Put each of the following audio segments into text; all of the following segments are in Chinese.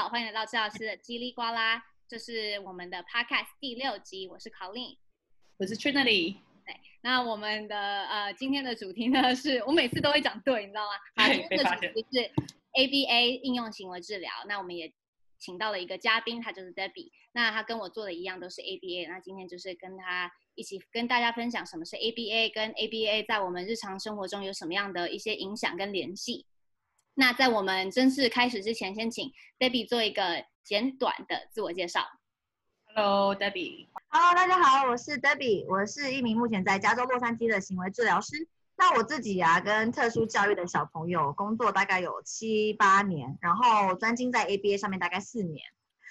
好，欢迎来到治疗师的叽里呱啦，这是我们的 Podcast 第六集，我是 Colleen，我是 Trinity。对，那我们的呃今天的主题呢，是我每次都会讲对，你知道吗？好，今天的主题是 ABA 应用行为治疗。那我们也请到了一个嘉宾，他就是 Debbie。那他跟我做的一样，都是 ABA。那今天就是跟他一起跟大家分享什么是 ABA，跟 ABA 在我们日常生活中有什么样的一些影响跟联系。那在我们正式开始之前，先请 Debbie 做一个简短的自我介绍。Hello，Debbie。Hello，大家好，我是 Debbie，我是一名目前在加州洛杉矶的行为治疗师。那我自己啊，跟特殊教育的小朋友工作大概有七八年，然后专精在 ABA 上面大概四年。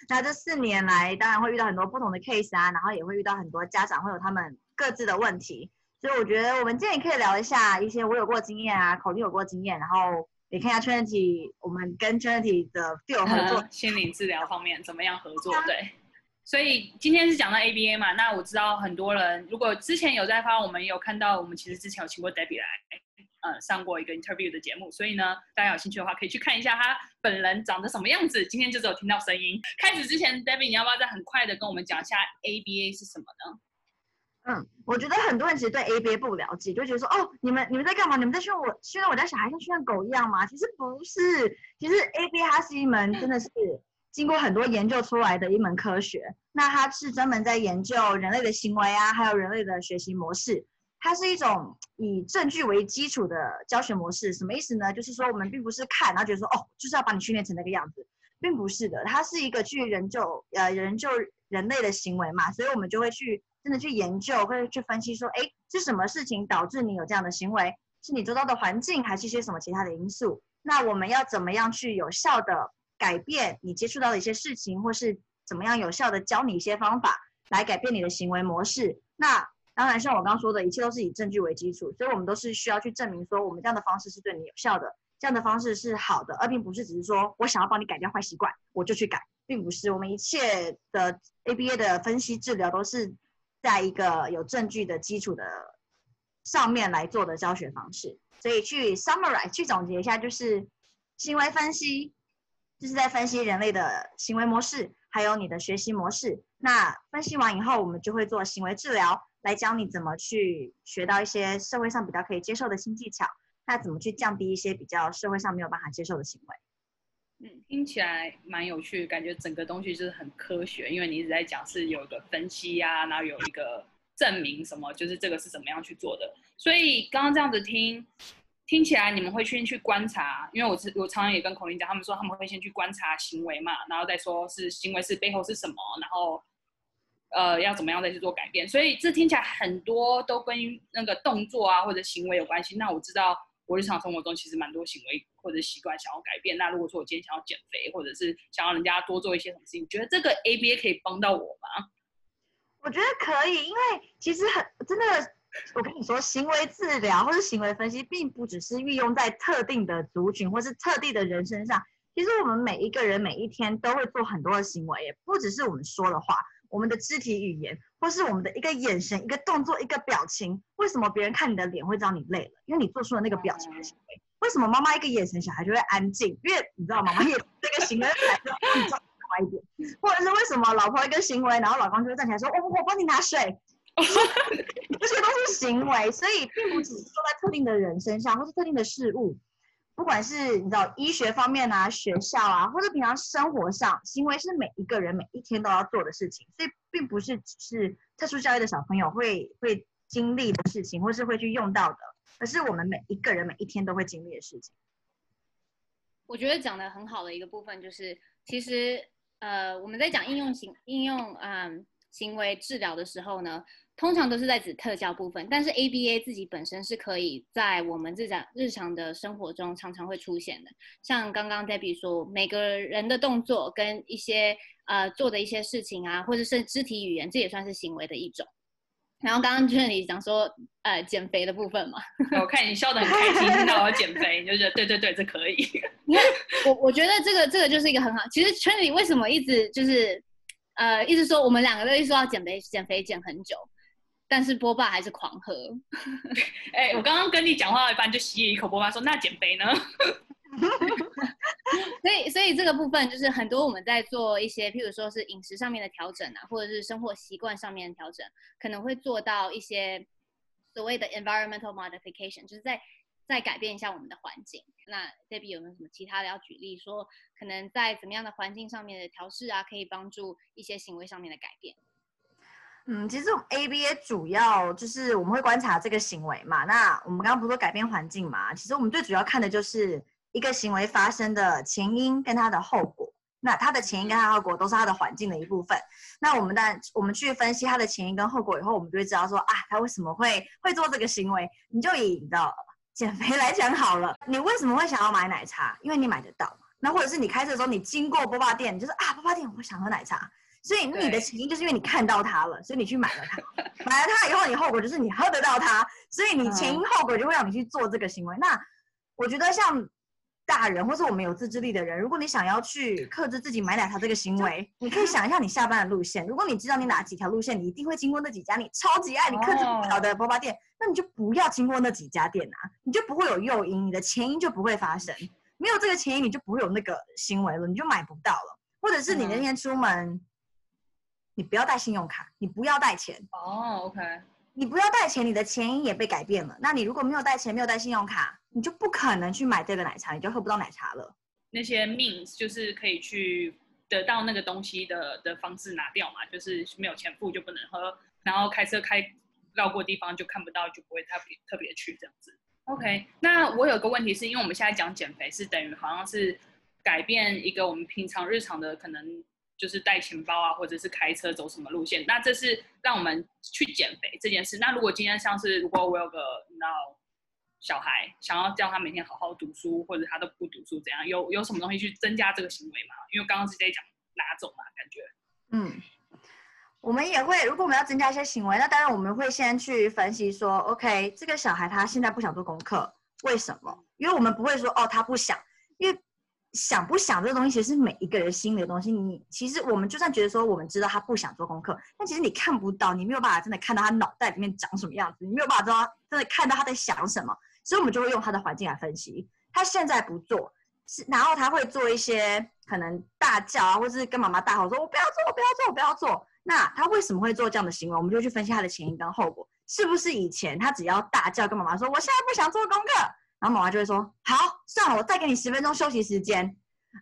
那这四年来，当然会遇到很多不同的 case 啊，然后也会遇到很多家长会有他们各自的问题。所以我觉得我们今天也可以聊一下一些我有过经验啊，口令有过经验，然后。你看一下 Trinity，我们跟 Trinity 的 field 合作，嗯、心理治疗方面怎么样合作？对，所以今天是讲到 ABA 嘛，那我知道很多人如果之前有在发，我们有看到，我们其实之前有请过 Debbie 来，呃，上过一个 interview 的节目，所以呢，大家有兴趣的话可以去看一下他本人长得什么样子。今天就只有听到声音。开始之前，Debbie 你要不要再很快的跟我们讲一下 ABA 是什么呢？嗯，我觉得很多人其实对 ABA 不了解，就觉得说，哦，你们你们在干嘛？你们在训我训练我家小孩像训练狗一样吗？其实不是，其实 ABA 它是一门真的是经过很多研究出来的一门科学。那它是专门在研究人类的行为啊，还有人类的学习模式。它是一种以证据为基础的教学模式。什么意思呢？就是说我们并不是看然后觉得说，哦，就是要把你训练成那个样子，并不是的。它是一个去研究呃研究人类的行为嘛，所以我们就会去。真的去研究，或者去分析说，哎，是什么事情导致你有这样的行为？是你周遭的环境，还是一些什么其他的因素？那我们要怎么样去有效的改变你接触到的一些事情，或是怎么样有效的教你一些方法来改变你的行为模式？那当然，像我刚刚说的，一切都是以证据为基础，所以我们都是需要去证明说，我们这样的方式是对你有效的，这样的方式是好的，而并不是只是说我想要帮你改掉坏习惯，我就去改，并不是。我们一切的 ABA 的分析治疗都是。在一个有证据的基础的上面来做的教学方式，所以去 summarize 去总结一下，就是行为分析，就是在分析人类的行为模式，还有你的学习模式。那分析完以后，我们就会做行为治疗，来教你怎么去学到一些社会上比较可以接受的新技巧，那怎么去降低一些比较社会上没有办法接受的行为。嗯，听起来蛮有趣，感觉整个东西就是很科学，因为你一直在讲是有一个分析呀、啊，然后有一个证明什么，就是这个是怎么样去做的。所以刚刚这样子听，听起来你们会先去观察，因为我我常常也跟孔玲讲，他们说他们会先去观察行为嘛，然后再说是行为是背后是什么，然后呃要怎么样再去做改变。所以这听起来很多都跟那个动作啊或者行为有关系。那我知道。我日常生活中其实蛮多行为或者习惯想要改变。那如果说我今天想要减肥，或者是想要人家多做一些什么事情，你觉得这个 ABA 可以帮到我吗？我觉得可以，因为其实很真的，我跟你说，行为治疗或是行为分析，并不只是运用在特定的族群或是特定的人身上。其实我们每一个人每一天都会做很多的行为，也不只是我们说的话。我们的肢体语言，或是我们的一个眼神、一个动作、一个表情，为什么别人看你的脸会知道你累了？因为你做出了那个表情的行为。为什么妈妈一个眼神，小孩就会安静？因为你知道，妈妈也这个行为，孩子会比较快一点。或者是为什么老婆一个行为，然后老公就会站起来说：“我我帮你拿水。”这些都是行为，所以并不只是说在特定的人身上，或是特定的事物。不管是你知道医学方面啊、学校啊，或者平常生活上，行为是每一个人每一天都要做的事情，所以并不是只是特殊教育的小朋友会会经历的事情，或是会去用到的，而是我们每一个人每一天都会经历的事情。我觉得讲的很好的一个部分就是，其实呃我们在讲应用行应用嗯行为治疗的时候呢。通常都是在指特效部分，但是 ABA 自己本身是可以在我们日常日常的生活中常常会出现的。像刚刚 Debbie 说，每个人的动作跟一些呃做的一些事情啊，或者是肢体语言，这也算是行为的一种。然后刚刚 Jenny 讲说，呃，减肥的部分嘛，我看你笑得很开心，听到我减肥，你就觉得对对对，这可以。你看，我我觉得这个这个就是一个很好。其实 Jenny 为什么一直就是呃一直说我们两个都一直说要减肥减肥减很久？但是波霸还是狂喝。哎、欸，我刚刚跟你讲话一半就吸了一口波霸，说那减肥呢？所以，所以这个部分就是很多我们在做一些，譬如说是饮食上面的调整啊，或者是生活习惯上面的调整，可能会做到一些所谓的 environmental modification，就是在再改变一下我们的环境。那 Debbie 有没有什么其他的要举例说，可能在怎么样的环境上面的调试啊，可以帮助一些行为上面的改变？嗯，其实我们 ABA 主要就是我们会观察这个行为嘛。那我们刚刚不是说改变环境嘛？其实我们最主要看的就是一个行为发生的前因跟它的后果。那它的前因跟它的后果都是它的环境的一部分。那我们在我们去分析它的前因跟后果以后，我们就会知道说啊，他为什么会会做这个行为？你就以你的减肥来讲好了，你为什么会想要买奶茶？因为你买得到。那或者是你开车的时候，你经过波霸店，你就是啊，波霸店，我想喝奶茶。所以你的前因就是因为你看到它了，所以你去买了它，买了它以后，你后果就是你喝得到它，所以你前因后果就会让你去做这个行为。那我觉得像大人或是我们有自制力的人，如果你想要去克制自己买奶茶这个行为，你可以想一下你下班的路线。如果你知道你哪几条路线，你一定会经过那几家你超级爱、你克制不了的波霸店，那你就不要经过那几家店啊，你就不会有诱因，你的前因就不会发生。没有这个前因，你就不会有那个行为了，你就买不到了。或者是你那天出门。你不要带信用卡，你不要带钱哦。Oh, OK，你不要带钱，你的前因也被改变了。那你如果没有带钱，没有带信用卡，你就不可能去买这个奶茶，你就喝不到奶茶了。那些 means 就是可以去得到那个东西的的方式拿掉嘛，就是没有钱付就不能喝，然后开车开绕过地方就看不到，就不会特别特别去这样子。OK，那我有个问题是因为我们现在讲减肥是等于好像是改变一个我们平常日常的可能。就是带钱包啊，或者是开车走什么路线，那这是让我们去减肥这件事。那如果今天像是如果我有个你知道小孩，想要叫他每天好好读书，或者他都不读书，怎样？有有什么东西去增加这个行为吗？因为刚刚是在讲哪种嘛，感觉。嗯，我们也会，如果我们要增加一些行为，那当然我们会先去分析说，OK，这个小孩他现在不想做功课，为什么？因为我们不会说哦，他不想，因为。想不想这个东西，其实是每一个人心里的东西。你其实我们就算觉得说，我们知道他不想做功课，但其实你看不到，你没有办法真的看到他脑袋里面长什么样子，你没有办法知道真的看到他在想什么。所以，我们就会用他的环境来分析。他现在不做，是然后他会做一些可能大叫啊，或是跟妈妈大吼说：“我不要做，我不要做，我不要做。”那他为什么会做这样的行为？我们就去分析他的前因跟后果，是不是以前他只要大叫跟妈妈说：“我现在不想做功课。”然后妈妈就会说：“好，算了，我再给你十分钟休息时间。”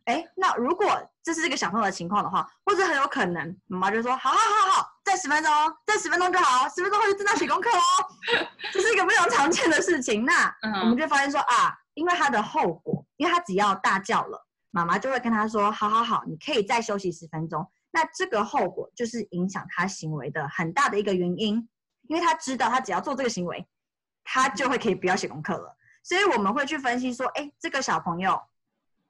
哎，那如果这是这个小朋友的情况的话，或者很有可能妈妈就说：“好好好好，再十分钟，再十分钟就好，十分钟后就正在写功课哦。”这是一个非常常见的事情。那我们就发现说啊，因为他的后果，因为他只要大叫了，妈妈就会跟他说：“好好好，你可以再休息十分钟。”那这个后果就是影响他行为的很大的一个原因，因为他知道他只要做这个行为，他就会可以不要写功课了。所以我们会去分析说，哎，这个小朋友，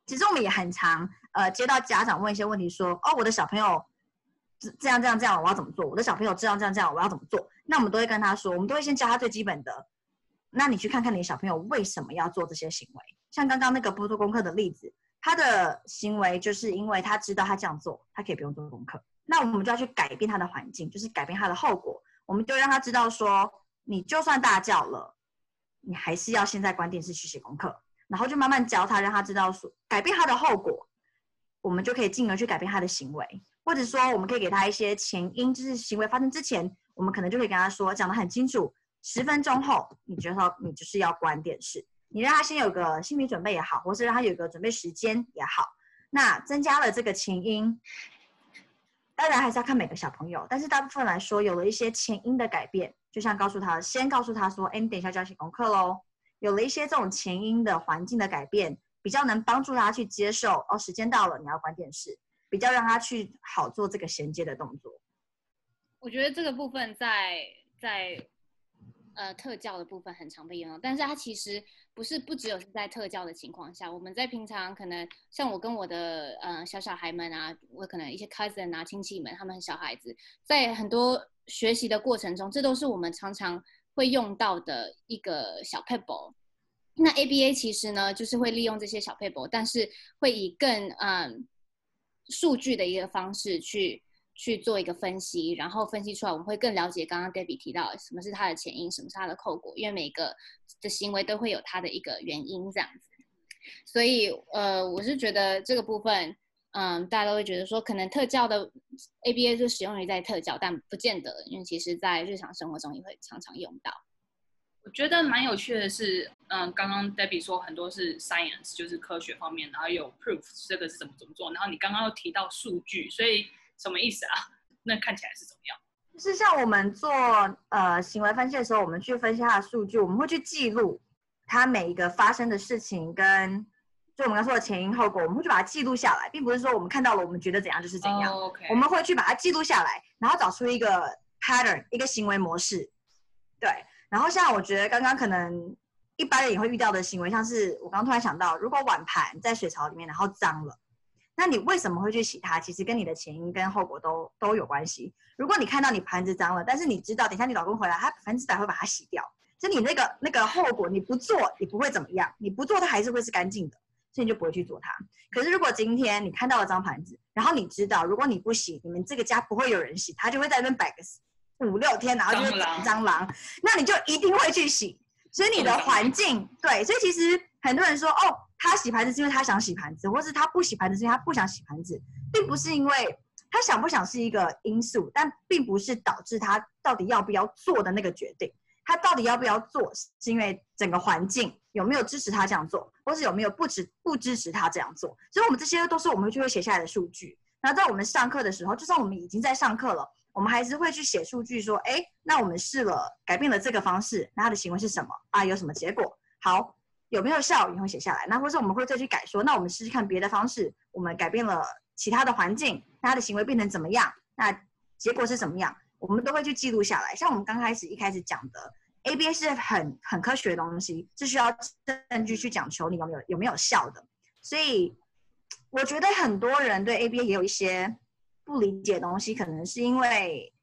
其实我们也很常，呃，接到家长问一些问题，说，哦，我的小朋友这这样这样这样，我要怎么做？我的小朋友这样这样这样，我要怎么做？那我们都会跟他说，我们都会先教他最基本的。那你去看看你小朋友为什么要做这些行为？像刚刚那个不做功课的例子，他的行为就是因为他知道他这样做，他可以不用做功课。那我们就要去改变他的环境，就是改变他的后果。我们就让他知道说，你就算大叫了。你还是要现在关电视去写功课，然后就慢慢教他，让他知道说改变他的后果，我们就可以进而去改变他的行为，或者说我们可以给他一些前因，就是行为发生之前，我们可能就可以跟他说，讲得很清楚，十分钟后你觉得你就是要关电视，你让他先有个心理准备也好，或是让他有个准备时间也好，那增加了这个前因，当然还是要看每个小朋友，但是大部分来说，有了一些前因的改变。就像告诉他，先告诉他说：“哎，你等一下就要写功课喽。”有了一些这种前因的环境的改变，比较能帮助他去接受。哦，时间到了，你要关电视，比较让他去好做这个衔接的动作。我觉得这个部分在在呃特教的部分很常被用到，但是它其实不是不只有是在特教的情况下，我们在平常可能像我跟我的呃小小孩们啊，我可能一些 cousin 啊亲戚们，他们小孩子在很多。学习的过程中，这都是我们常常会用到的一个小撇步。那 ABA 其实呢，就是会利用这些小撇步，但是会以更嗯数据的一个方式去去做一个分析，然后分析出来，我们会更了解刚刚 Debbie 提到什么是它的前因，什么是它的后果，因为每个的行为都会有它的一个原因这样子。所以呃，我是觉得这个部分，嗯，大家都会觉得说，可能特教的 ABA 就使用于在特教，但不见得，因为其实在日常生活中也会常常用到。我觉得蛮有趣的是，嗯，刚刚 Debbie 说很多是 science，就是科学方面，然后有 proof 这个是怎么怎么做，然后你刚刚又提到数据，所以什么意思啊？那看起来是怎么样？就是像我们做呃行为分析的时候，我们去分析它的数据，我们会去记录它每一个发生的事情跟就我们刚说的前因后果，我们会去把它记录下来，并不是说我们看到了我们觉得怎样就是怎样，oh, okay. 我们会去把它记录下来，然后找出一个 pattern，一个行为模式，对。然后像我觉得刚刚可能一般人也会遇到的行为，像是我刚刚突然想到，如果碗盘在水槽里面然后脏了，那你为什么会去洗它？其实跟你的前因跟后果都都有关系。如果你看到你盘子脏了，但是你知道等一下你老公回来，他百分之百会把它洗掉，就你那个那个后果你不做也不会怎么样，你不做它还是会是干净的，所以你就不会去做它。可是如果今天你看到了脏盘子，然后你知道如果你不洗，你们这个家不会有人洗，他就会在那边摆个。五六天，然后就是长蟑螂，那你就一定会去洗。所以你的环境，对，所以其实很多人说，哦，他洗盘子是因为他想洗盘子，或是他不洗盘子是因为他不想洗盘子，并不是因为他想不想是一个因素，但并不是导致他到底要不要做的那个决定。他到底要不要做，是因为整个环境有没有支持他这样做，或是有没有不支不支持他这样做。所以我们这些都是我们就会写下来的数据。那在我们上课的时候，就算我们已经在上课了。我们还是会去写数据，说，哎，那我们试了，改变了这个方式，那他的行为是什么啊？有什么结果？好，有没有效？也会写下来。那或者我们会再去改，说，那我们试试看别的方式，我们改变了其他的环境，那他的行为变成怎么样？那结果是怎么样？我们都会去记录下来。像我们刚开始一开始讲的，ABA 是很很科学的东西，是需要证据去讲求你有没有有没有效的。所以我觉得很多人对 ABA 也有一些。不理解的东西，可能是因为，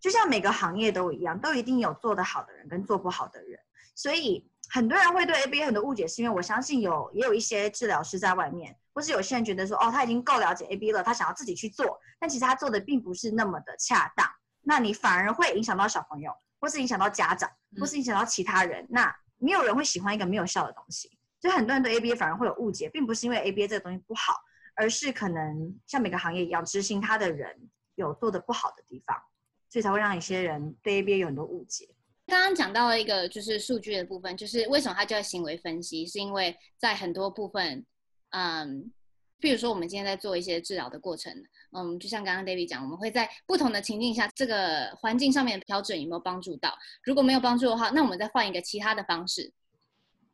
就像每个行业都一样，都一定有做得好的人跟做不好的人，所以很多人会对 ABA 很多误解，是因为我相信有也有一些治疗师在外面，或是有些人觉得说，哦，他已经够了解 ABA 了，他想要自己去做，但其实他做的并不是那么的恰当，那你反而会影响到小朋友，或是影响到家长，或是影响到其他人，那没有人会喜欢一个没有效的东西，所以很多人对 ABA 反而会有误解，并不是因为 ABA 这个东西不好。而是可能像每个行业一样，执行它的人有做得不好的地方，所以才会让一些人对 ABA 有很多误解。刚刚讲到了一个就是数据的部分，就是为什么它叫行为分析，是因为在很多部分，嗯，比如说我们今天在做一些治疗的过程，嗯，就像刚刚 David 讲，我们会在不同的情境下，这个环境上面的调整有没有帮助到？如果没有帮助的话，那我们再换一个其他的方式。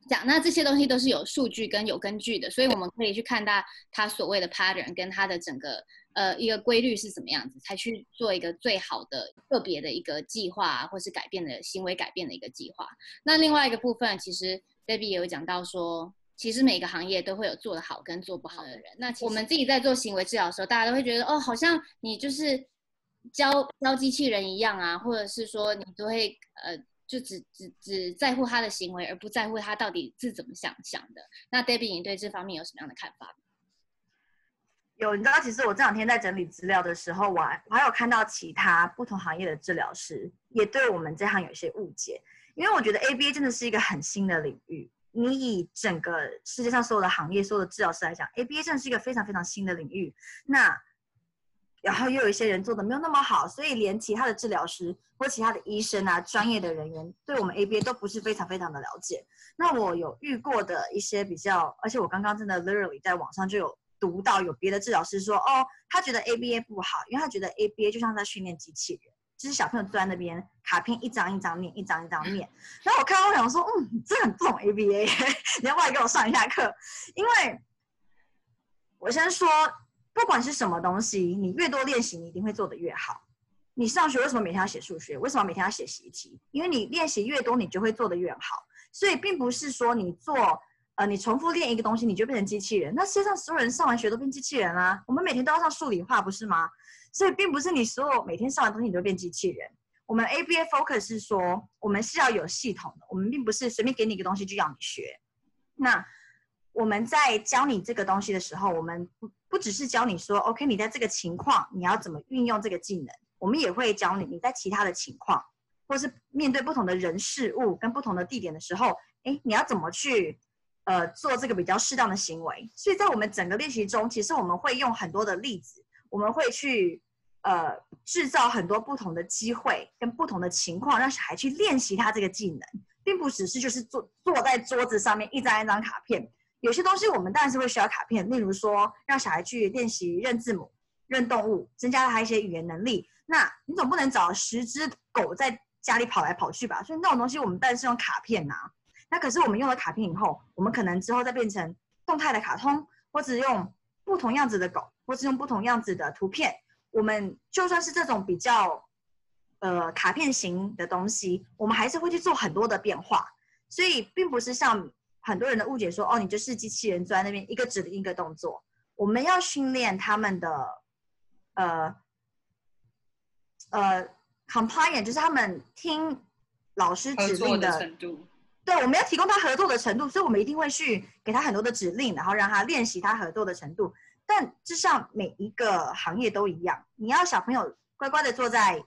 讲，那这些东西都是有数据跟有根据的，所以我们可以去看到它所谓的 pattern 跟它的整个呃一个规律是什么样子，才去做一个最好的个别的一个计划，或是改变的行为改变的一个计划。那另外一个部分，其实 Debbie 也有讲到说，其实每个行业都会有做得好跟做不好的人。那我们自己在做行为治疗的时候，大家都会觉得哦，好像你就是教教机器人一样啊，或者是说你都会呃。就只只只在乎他的行为，而不在乎他到底是怎么想想的。那 Debbie，你对这方面有什么样的看法？有，你知道，其实我这两天在整理资料的时候，我还我还有看到其他不同行业的治疗师也对我们这行有一些误解。因为我觉得 ABA 真的是一个很新的领域。你以整个世界上所有的行业、所有的治疗师来讲，ABA 真的是一个非常非常新的领域。那然后又有一些人做的没有那么好，所以连其他的治疗师或其他的医生啊，专业的人员对我们 ABA 都不是非常非常的了解。那我有遇过的一些比较，而且我刚刚真的 literally 在网上就有读到有别的治疗师说，哦，他觉得 ABA 不好，因为他觉得 ABA 就像在训练机器人，就是小朋友坐在那边卡片一张一张念，一张一张念。然后我看到我想说，嗯，这很不懂 ABA，你要不要给我上一下课？因为我先说。不管是什么东西，你越多练习，你一定会做得越好。你上学为什么每天要写数学？为什么每天要写习题？因为你练习越多，你就会做得越好。所以并不是说你做，呃，你重复练一个东西，你就变成机器人。那世界上所有人上完学都变机器人啊？我们每天都要上数理化，不是吗？所以并不是你所有每天上完东西，你都变机器人。我们 ABA focus 是说，我们是要有系统的，我们并不是随便给你一个东西就要你学。那我们在教你这个东西的时候，我们不。不只是教你说，OK，你在这个情况你要怎么运用这个技能，我们也会教你你在其他的情况，或是面对不同的人事物跟不同的地点的时候，哎，你要怎么去呃做这个比较适当的行为。所以在我们整个练习中，其实我们会用很多的例子，我们会去呃制造很多不同的机会跟不同的情况，让小孩去练习他这个技能，并不只是就是坐坐在桌子上面一张一张卡片。有些东西我们当然是会需要卡片，例如说让小孩去练习认字母、认动物，增加了他一些语言能力。那你总不能找十只狗在家里跑来跑去吧？所以那种东西我们当然是用卡片呐、那可是我们用了卡片以后，我们可能之后再变成动态的卡通，或者用不同样子的狗，或是用不同样子的图片。我们就算是这种比较呃卡片型的东西，我们还是会去做很多的变化。所以并不是像很多人的误解说，哦，你就是机器人坐在那边一个指令一个动作。我们要训练他们的呃。呃，compliant 就是他们听老师指令的，的程度。对，我们要提供他合作的程度，所以我们一定会去给他很多的指令，然后让他练习他合作的程度。但至少每一个行业都一样，你要小朋友乖乖的坐在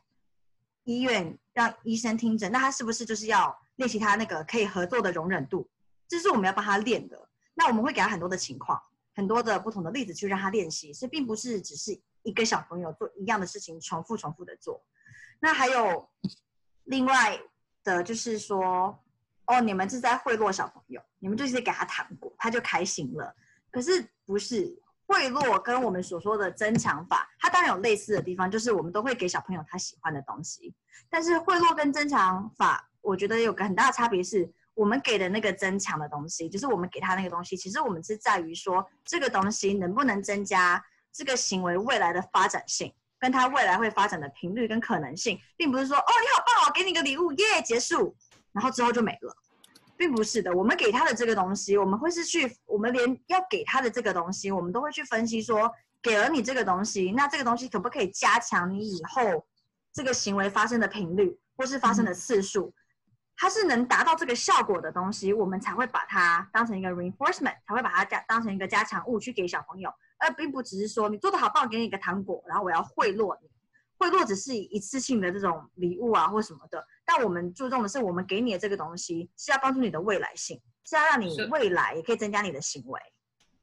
医院让医生听诊，那他是不是就是要练习他那个可以合作的容忍度？这是我们要帮他练的。那我们会给他很多的情况，很多的不同的例子去让他练习，所以并不是只是。一个小朋友做一样的事情，重复重复的做。那还有另外的，就是说，哦，你们是在贿赂小朋友，你们就是给他糖果，他就开心了。可是不是贿赂，跟我们所说的增强法，它当然有类似的地方，就是我们都会给小朋友他喜欢的东西。但是贿赂跟增强法，我觉得有个很大的差别是，我们给的那个增强的东西，就是我们给他那个东西，其实我们是在于说，这个东西能不能增加。这个行为未来的发展性，跟他未来会发展的频率跟可能性，并不是说哦，你好棒哦，给你个礼物耶，结束，然后之后就没了，并不是的。我们给他的这个东西，我们会是去，我们连要给他的这个东西，我们都会去分析说，给了你这个东西，那这个东西可不可以加强你以后这个行为发生的频率，或是发生的次数？它是能达到这个效果的东西，我们才会把它当成一个 reinforcement，才会把它加当成一个加强物去给小朋友。而并不只是说你做的好棒，给你一个糖果，然后我要贿赂你。贿赂只是一次性的这种礼物啊，或什么的。但我们注重的是，我们给你的这个东西是要帮助你的未来性，是要让你未来也可以增加你的行为。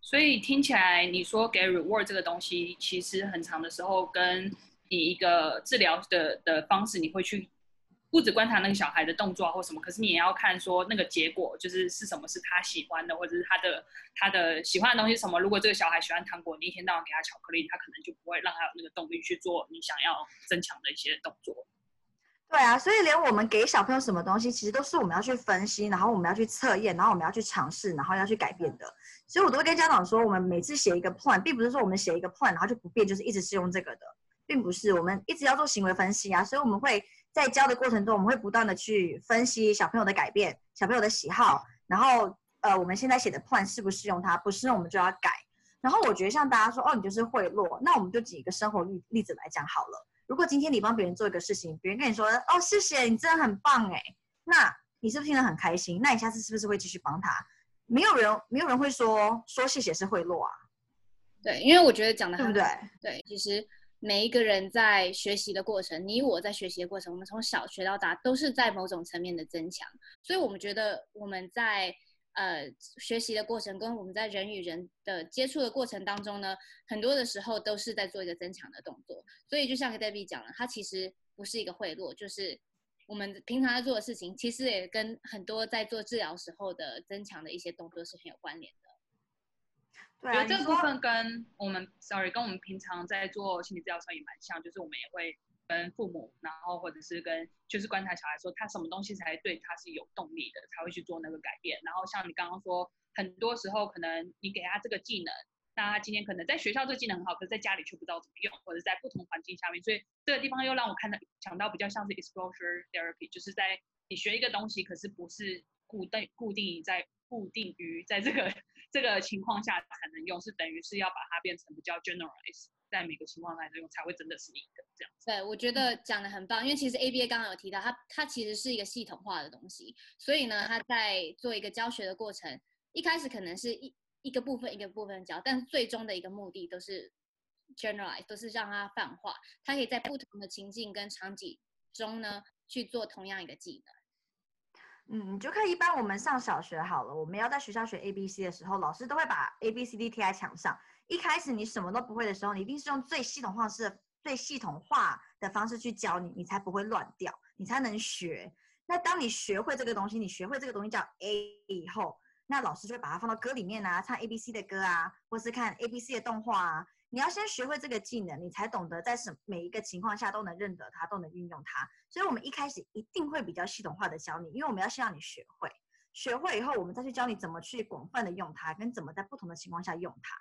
所以听起来，你说给 reward 这个东西，其实很长的时候跟你一个治疗的的方式，你会去。不止观察那个小孩的动作啊或什么，可是你也要看说那个结果就是是什么是他喜欢的，或者是他的他的喜欢的东西什么。如果这个小孩喜欢糖果，你一天到晚给他巧克力，他可能就不会让他有那个动力去做你想要增强的一些动作。对啊，所以连我们给小朋友什么东西，其实都是我们要去分析，然后我们要去测验，然后我们要去尝试，然后要去改变的。所以我都会跟家长说，我们每次写一个 plan，并不是说我们写一个 plan 然后就不变，就是一直是用这个的，并不是。我们一直要做行为分析啊，所以我们会。在教的过程中，我们会不断的去分析小朋友的改变、小朋友的喜好，然后呃，我们现在写的 plan 适不适用它，不适用我们就要改。然后我觉得像大家说，哦，你就是贿赂，那我们就举一个生活例例子来讲好了。如果今天你帮别人做一个事情，别人跟你说，哦，谢谢你，真的很棒哎，那你是不是听得很开心？那你下次是不是会继续帮他？没有人，没有人会说说谢谢是贿赂啊。对，因为我觉得讲的对不对？对，其实。每一个人在学习的过程，你我在学习的过程，我们从小学到大都是在某种层面的增强。所以，我们觉得我们在呃学习的过程，跟我们在人与人的接触的过程当中呢，很多的时候都是在做一个增强的动作。所以，就像 Debbie 讲了，它其实不是一个贿赂，就是我们平常在做的事情，其实也跟很多在做治疗时候的增强的一些动作是很有关联的。我觉得这个部分跟我们，sorry，跟我们平常在做心理治疗上也蛮像，就是我们也会跟父母，然后或者是跟就是观察小孩说他什么东西才对他是有动力的，才会去做那个改变。然后像你刚刚说，很多时候可能你给他这个技能，那他今天可能在学校这个技能很好，可是在家里却不知道怎么用，或者在不同环境下面，所以这个地方又让我看到想到比较像是 exposure therapy，就是在你学一个东西，可是不是固定固定在固定于在这个。这个情况下才能用，是等于是要把它变成比较 generalize，在每个情况下能用，才会真的是一个这样子。对，我觉得讲的很棒，因为其实 ABA 刚刚有提到，它它其实是一个系统化的东西，所以呢，它在做一个教学的过程，一开始可能是一一个部分一个部分教，但是最终的一个目的都是 generalize，都是让它泛化，它可以在不同的情境跟场景中呢去做同样一个技能。嗯，你就看一般我们上小学好了，我们要在学校学 A B C 的时候，老师都会把 A B C D 贴在墙上。一开始你什么都不会的时候，你一定是用最系统化式、最系统化的方式去教你，你才不会乱掉，你才能学。那当你学会这个东西，你学会这个东西叫 A 以后，那老师就会把它放到歌里面啊，唱 A B C 的歌啊，或是看 A B C 的动画啊。你要先学会这个技能，你才懂得在什每一个情况下都能认得它，都能运用它。所以，我们一开始一定会比较系统化的教你，因为我们要先让你学会。学会以后，我们再去教你怎么去广泛的用它，跟怎么在不同的情况下用它。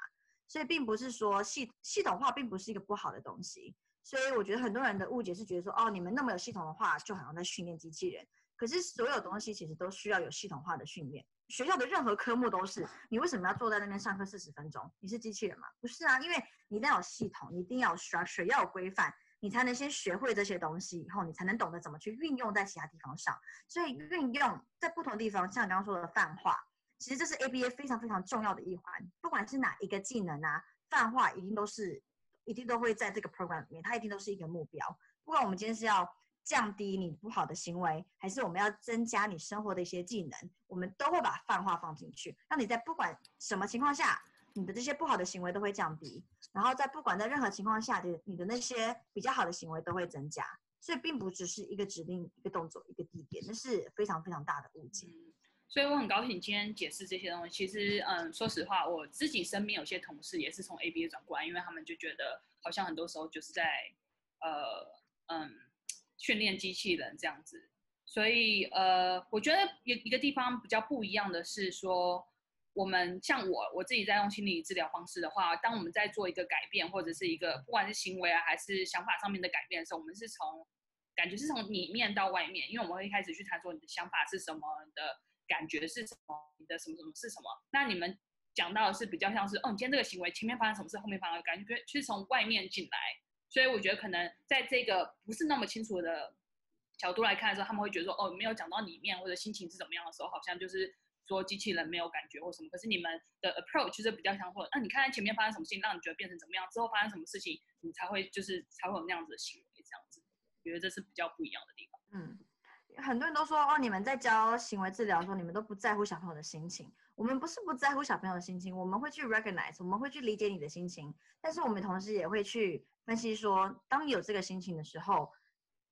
所以，并不是说系系统化并不是一个不好的东西。所以，我觉得很多人的误解是觉得说，哦，你们那么有系统的话，就好像在训练机器人。可是，所有东西其实都需要有系统化的训练。学校的任何科目都是，你为什么要坐在那边上课四十分钟？你是机器人吗？不是啊，因为你一定要有系统，你一定要有 structure，要有规范，你才能先学会这些东西，以后你才能懂得怎么去运用在其他地方上。所以运用在不同地方，像刚刚说的泛化，其实这是 ABA 非常非常重要的一环。不管是哪一个技能啊，泛化一定都是，一定都会在这个 program 里面，它一定都是一个目标。不管我们今天是要。降低你不好的行为，还是我们要增加你生活的一些技能，我们都会把泛化放进去，让你在不管什么情况下，你的这些不好的行为都会降低，然后在不管在任何情况下的你的那些比较好的行为都会增加，所以并不只是一个指令、一个动作、一个地点，那是非常非常大的误解。所以我很高兴今天解释这些东西。其实，嗯，说实话，我自己身边有些同事也是从 ABA 转过来，因为他们就觉得好像很多时候就是在，呃，嗯。训练机器人这样子，所以呃，我觉得一一个地方比较不一样的是说，我们像我我自己在用心理治疗方式的话，当我们在做一个改变或者是一个不管是行为啊还是想法上面的改变的时候，我们是从感觉是从里面到外面，因为我们会一开始去谈说你的想法是什么，的感觉是什么，你的什么什么是什么。那你们讲到的是比较像是，哦，你今天这个行为前面发生什么事，后面发生感觉，是从外面进来。所以我觉得可能在这个不是那么清楚的角度来看的时候，他们会觉得说，哦，没有讲到里面或者心情是怎么样的时候，好像就是说机器人没有感觉或什么。可是你们的 approach 就是比较像或者，那、你看看前面发生什么事情，让你觉得变成怎么样，之后发生什么事情，你才会就是才会有那样子的行为这样子。我觉得这是比较不一样的地方。嗯，很多人都说，哦，你们在教行为治疗的时候，你们都不在乎小朋友的心情。我们不是不在乎小朋友的心情，我们会去 recognize，我们会去理解你的心情，但是我们同时也会去分析说，当你有这个心情的时候，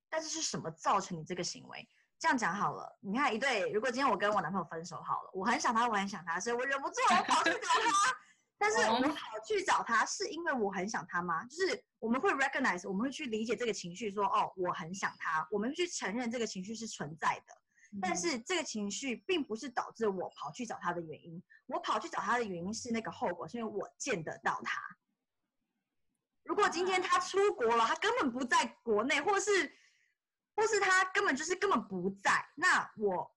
但是是什么造成你这个行为？这样讲好了，你看一对，如果今天我跟我男朋友分手好了，我很想他，我很想他，所以我忍不住我跑去找他，但是我跑去找他是因为我很想他吗？就是我们会 recognize，我们会去理解这个情绪，说哦，我很想他，我们去承认这个情绪是存在的。但是这个情绪并不是导致我跑去找他的原因，我跑去找他的原因是那个后果，是因为我见得到他。如果今天他出国了，他根本不在国内，或是，或是他根本就是根本不在，那我，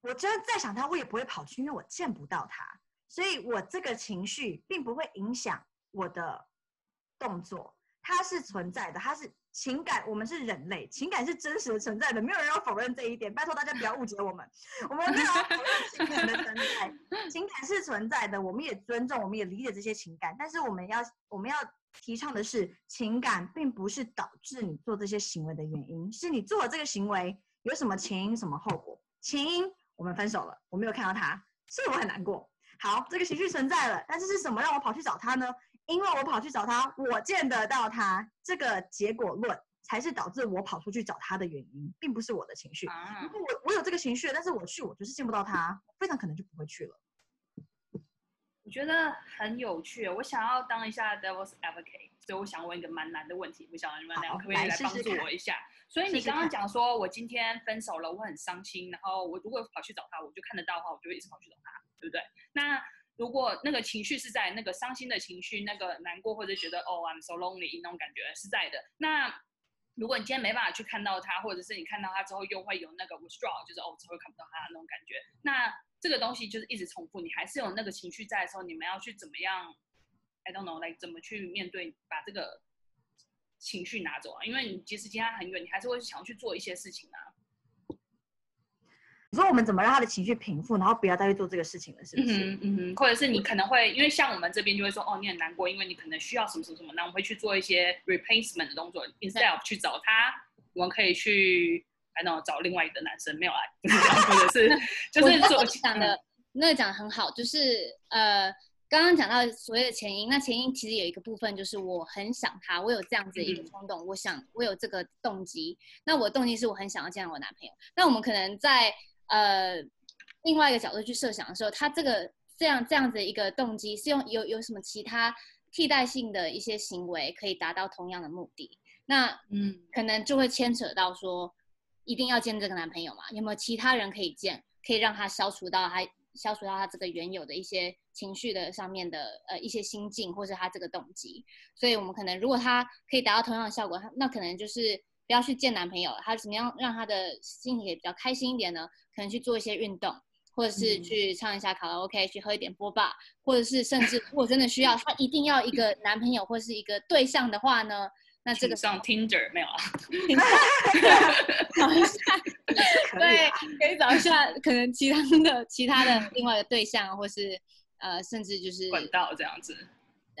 我真的再想他，我也不会跑去，因为我见不到他，所以我这个情绪并不会影响我的动作，它是存在的，它是。情感，我们是人类，情感是真实的存在的，没有人要否认这一点。拜托大家不要误解我们，我们没有要否认情感的存在，情感是存在的，我们也尊重，我们也理解这些情感。但是我们要，我们要提倡的是，情感并不是导致你做这些行为的原因，是你做了这个行为有什么前因什么后果。前因我们分手了，我没有看到他，所以我很难过。好，这个情绪存在了，但是是什么让我跑去找他呢？因为我跑去找他，我见得到他，这个结果论才是导致我跑出去找他的原因，并不是我的情绪。如果我我有这个情绪，但是我去，我就是见不到他，非常可能就不会去了。我觉得很有趣，我想要当一下 devil's advocate，所以我想问一个蛮难的问题，我想你们两个可不可以来帮助我一下？所以你刚刚讲说我今天分手了，我很伤心，然后我如果跑去找他，我就看得到的话，我就会一直跑去找他，对不对？那如果那个情绪是在那个伤心的情绪，那个难过或者觉得哦，I'm so lonely 那种感觉是在的。那如果你今天没办法去看到他，或者是你看到他之后又会有那个 withdraw，就是哦，之后看不到他那种感觉。那这个东西就是一直重复，你还是有那个情绪在的时候，你们要去怎么样？I don't know，来、like, 怎么去面对，把这个情绪拿走啊？因为你即使今天很远，你还是会想要去做一些事情啊。你说我们怎么让他的情绪平复，然后不要再去做这个事情了，是不是？嗯嗯嗯。或者是你可能会，因为像我们这边就会说，哦，你很难过，因为你可能需要什么什么什么，那我们会去做一些 replacement 的动作，instead of 去找他，我们可以去还能找另外一个男生没有来，或者是 就是做讲的那个讲的很好，就是呃。刚刚讲到所谓的前因，那前因其实有一个部分就是我很想他，我有这样子一个冲动，嗯、我想我有这个动机。那我的动机是我很想要见到我男朋友。那我们可能在呃另外一个角度去设想的时候，他这个这样这样子一个动机是用有有什么其他替代性的一些行为可以达到同样的目的？那嗯，可能就会牵扯到说一定要见这个男朋友嘛？有没有其他人可以见，可以让他消除到他？消除到他这个原有的一些情绪的上面的呃一些心境，或是他这个动机，所以我们可能如果他可以达到同样的效果，那可能就是不要去见男朋友，他怎么样让他的心情也比较开心一点呢？可能去做一些运动，或者是去唱一下卡拉 OK，去喝一点波霸，或者是甚至如果真的需要他一定要一个男朋友或是一个对象的话呢？那这个上 Tinder 没有啊？找一下，对，可以找一下，可能其他的其他的另外的对象，或是呃，甚至就是管道这样子。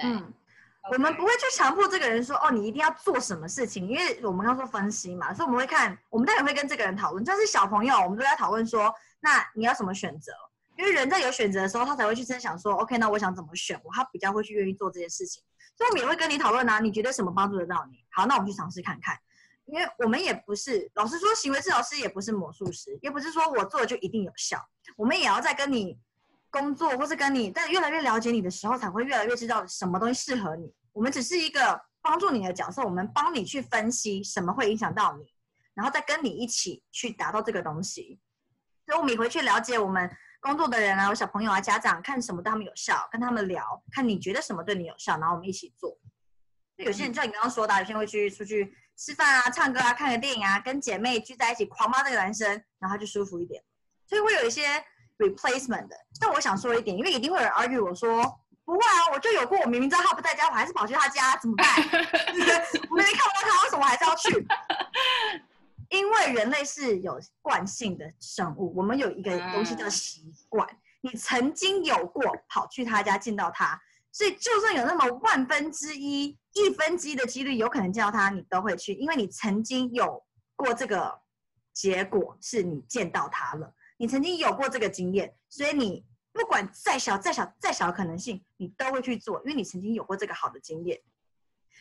嗯，Okay. 我们不会去强迫这个人说哦，你一定要做什么事情，因为我们刚说分析嘛，所以我们会看，我们当然会跟这个人讨论。就是小朋友，我们都在讨论说，那你要什么选择？因为人在有选择的时候，他才会去真想说，OK，那我想怎么选，我他比较会去愿意做这件事情。我们也会跟你讨论啊，你觉得什么帮助得到你？好，那我们去尝试看看。因为我们也不是，老实说，行为治疗师也不是魔术师，也不是说我做了就一定有效。我们也要在跟你工作，或是跟你，但越来越了解你的时候，才会越来越知道什么东西适合你。我们只是一个帮助你的角色，我们帮你去分析什么会影响到你，然后再跟你一起去达到这个东西。所以我们也会去了解我们。工作的人啊，有小朋友啊，家长看什么对他们有效，跟他们聊，看你觉得什么对你有效，然后我们一起做。有些人就像你刚刚说的，有些人会去出去吃饭啊、唱歌啊、看个电影啊，跟姐妹聚在一起狂骂那个男生，然后他就舒服一点。所以会有一些 replacement 的。但我想说一点，因为一定会有人 argue 我说不会啊，我就有过，我明明知道他不在家，我还是跑去他家，怎么办？我明明看不到他，为什么我还是要去？因为人类是有惯性的生物，我们有一个东西叫习惯。你曾经有过跑去他家见到他，所以就算有那么万分之一、一分之一的几率有可能见到他，你都会去，因为你曾经有过这个结果，是你见到他了。你曾经有过这个经验，所以你不管再小、再小、再小的可能性，你都会去做，因为你曾经有过这个好的经验。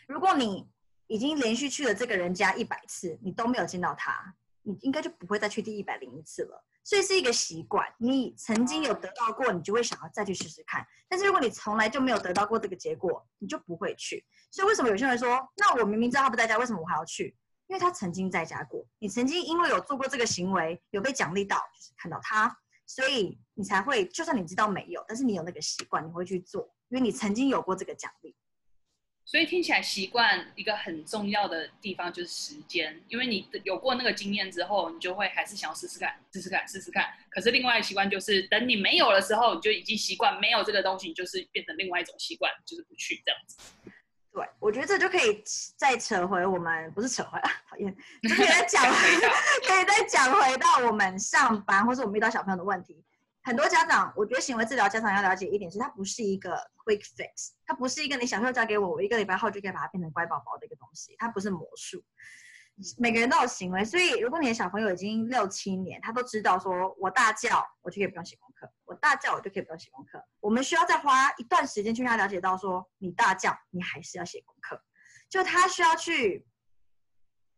如果你已经连续去了这个人家一百次，你都没有见到他，你应该就不会再去第一百零一次了。所以是一个习惯，你曾经有得到过，你就会想要再去试试看。但是如果你从来就没有得到过这个结果，你就不会去。所以为什么有些人说，那我明明知道他不在家，为什么我还要去？因为他曾经在家过，你曾经因为有做过这个行为，有被奖励到，就是看到他，所以你才会，就算你知道没有，但是你有那个习惯，你会去做，因为你曾经有过这个奖励。所以听起来习惯一个很重要的地方就是时间，因为你有过那个经验之后，你就会还是想要试试看，试试看，试试看。可是另外一个习惯就是，等你没有的时候，你就已经习惯没有这个东西，你就是变成另外一种习惯，就是不去这样子。对，我觉得这就可以 再扯回我们，不是扯回啊，讨厌，就可以再讲回到，可以再讲回到我们上班，或是我们遇到小朋友的问题。很多家长，我觉得行为治疗家长要了解一点是，它不是一个 quick fix，它不是一个你小时候交给我，我一个礼拜后就可以把它变成乖宝宝的一个东西，它不是魔术。每个人都有行为，所以如果你的小朋友已经六七年，他都知道说我大叫，我就可以不用写功课；我大叫，我就可以不用写功课。我们需要再花一段时间去让他了解到说，你大叫，你还是要写功课。就他需要去，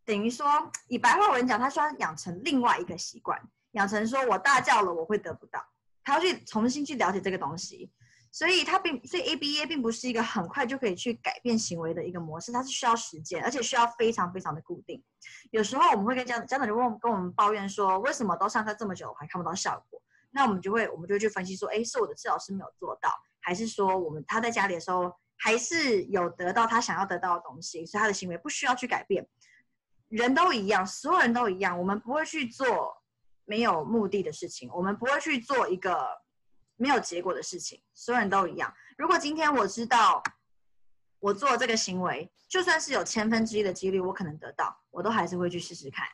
等于说以白话文讲，他需要养成另外一个习惯，养成说我大叫了，我会得不到。他要去重新去了解这个东西，所以他并所以 ABA 并不是一个很快就可以去改变行为的一个模式，它是需要时间，而且需要非常非常的固定。有时候我们会跟家长家长就问跟我们抱怨说，为什么都上课这么久还看不到效果？那我们就会我们就去分析说，哎，是我的治疗师没有做到，还是说我们他在家里的时候还是有得到他想要得到的东西，所以他的行为不需要去改变。人都一样，所有人都一样，我们不会去做。没有目的的事情，我们不会去做一个没有结果的事情。所有人都一样。如果今天我知道我做这个行为，就算是有千分之一的几率我可能得到，我都还是会去试试看。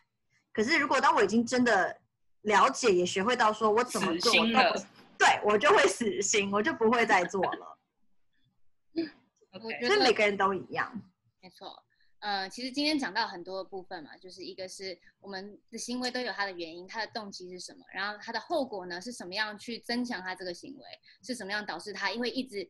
可是如果当我已经真的了解也学会到说我怎么做，我对我就会死心，我就不会再做了。Okay. 所以每个人都一样，没错。呃，其实今天讲到很多的部分嘛，就是一个是我们的行为都有它的原因，它的动机是什么，然后它的后果呢是什么样去增强它这个行为，是什么样导致它因为一直。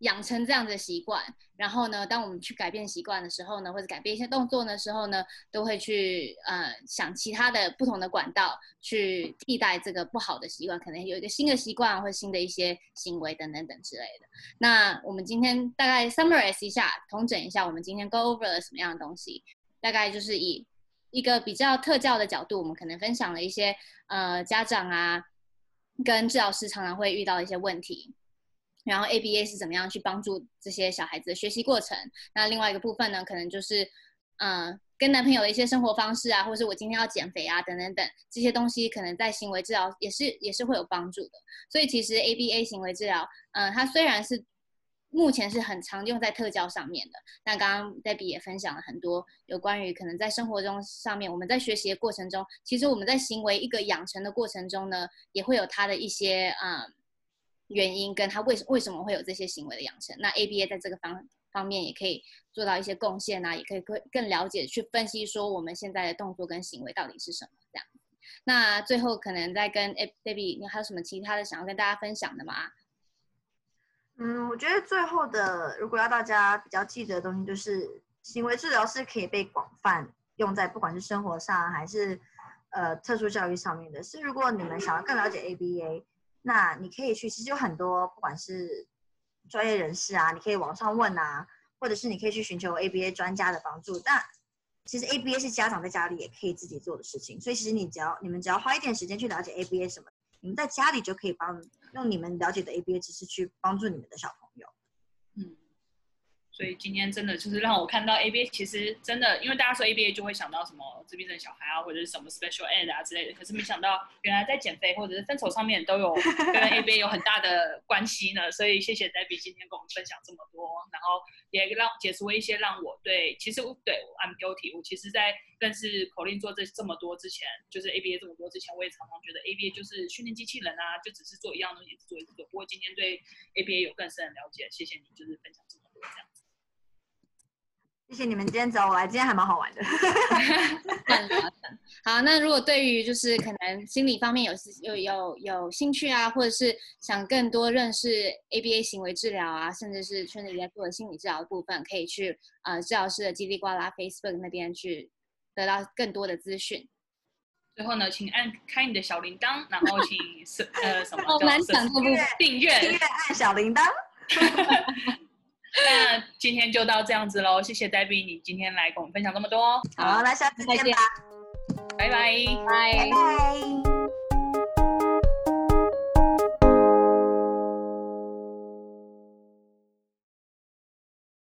养成这样的习惯，然后呢，当我们去改变习惯的时候呢，或者改变一些动作的时候呢，都会去呃想其他的不同的管道去替代这个不好的习惯，可能有一个新的习惯或新的一些行为等等等之类的。那我们今天大概 summarize 一下，统整一下我们今天 go over 了什么样的东西，大概就是以一个比较特教的角度，我们可能分享了一些呃家长啊跟治疗师常常会遇到的一些问题。然后 ABA 是怎么样去帮助这些小孩子的学习过程？那另外一个部分呢，可能就是，嗯、跟男朋友的一些生活方式啊，或者是我今天要减肥啊，等等等这些东西，可能在行为治疗也是也是会有帮助的。所以其实 ABA 行为治疗，嗯、它虽然是目前是很常用在特教上面的，但刚刚 Debbie 也分享了很多有关于可能在生活中上面，我们在学习的过程中，其实我们在行为一个养成的过程中呢，也会有它的一些嗯。原因跟他为什为什么会有这些行为的养成，那 ABA 在这个方方面也可以做到一些贡献啊，也可以更更了解去分析说我们现在的动作跟行为到底是什么这样。那最后可能再跟 Debbie，你还有什么其他的想要跟大家分享的吗？嗯，我觉得最后的如果要大家比较记得的东西，就是行为治疗是可以被广泛用在不管是生活上还是呃特殊教育上面的。是如果你们想要更了解 ABA。那你可以去，其实有很多，不管是专业人士啊，你可以网上问啊，或者是你可以去寻求 ABA 专家的帮助。但其实 ABA 是家长在家里也可以自己做的事情，所以其实你只要你们只要花一点时间去了解 ABA 什么，你们在家里就可以帮用你们了解的 ABA 知识去帮助你们的小朋友。嗯。所以今天真的就是让我看到 ABA，其实真的，因为大家说 ABA 就会想到什么自闭症小孩啊，或者是什么 special ed 啊之类的。可是没想到，原来在减肥或者是分手上面都有 跟 ABA 有很大的关系呢。所以谢谢 Debbie 今天跟我们分享这么多，然后也让解除了一些让我对，其实对我 I'm guilty。我其实，在认识 Colin 做这这么多之前，就是 ABA 这么多之前，我也常常觉得 ABA 就是训练机器人啊，就只是做一样东西，一直做一直做。不过今天对 ABA 有更深的了解，谢谢你，就是分享这么多这样。谢谢你们今天找我来，今天还蛮好玩的。好，那如果对于就是可能心理方面有有有有兴趣啊，或者是想更多认识 ABA 行为治疗啊，甚至是圈里在做的心理治疗的部分，可以去呃治疗师的叽里呱啦 Facebook 那边去得到更多的资讯。最后呢，请按开你的小铃铛，然后请 呃什么叫订阅订阅按小铃铛。那今天就到这样子喽，谢谢 Debbie，你今天来跟我们分享这么多。好，那下次见吧，拜拜，拜拜。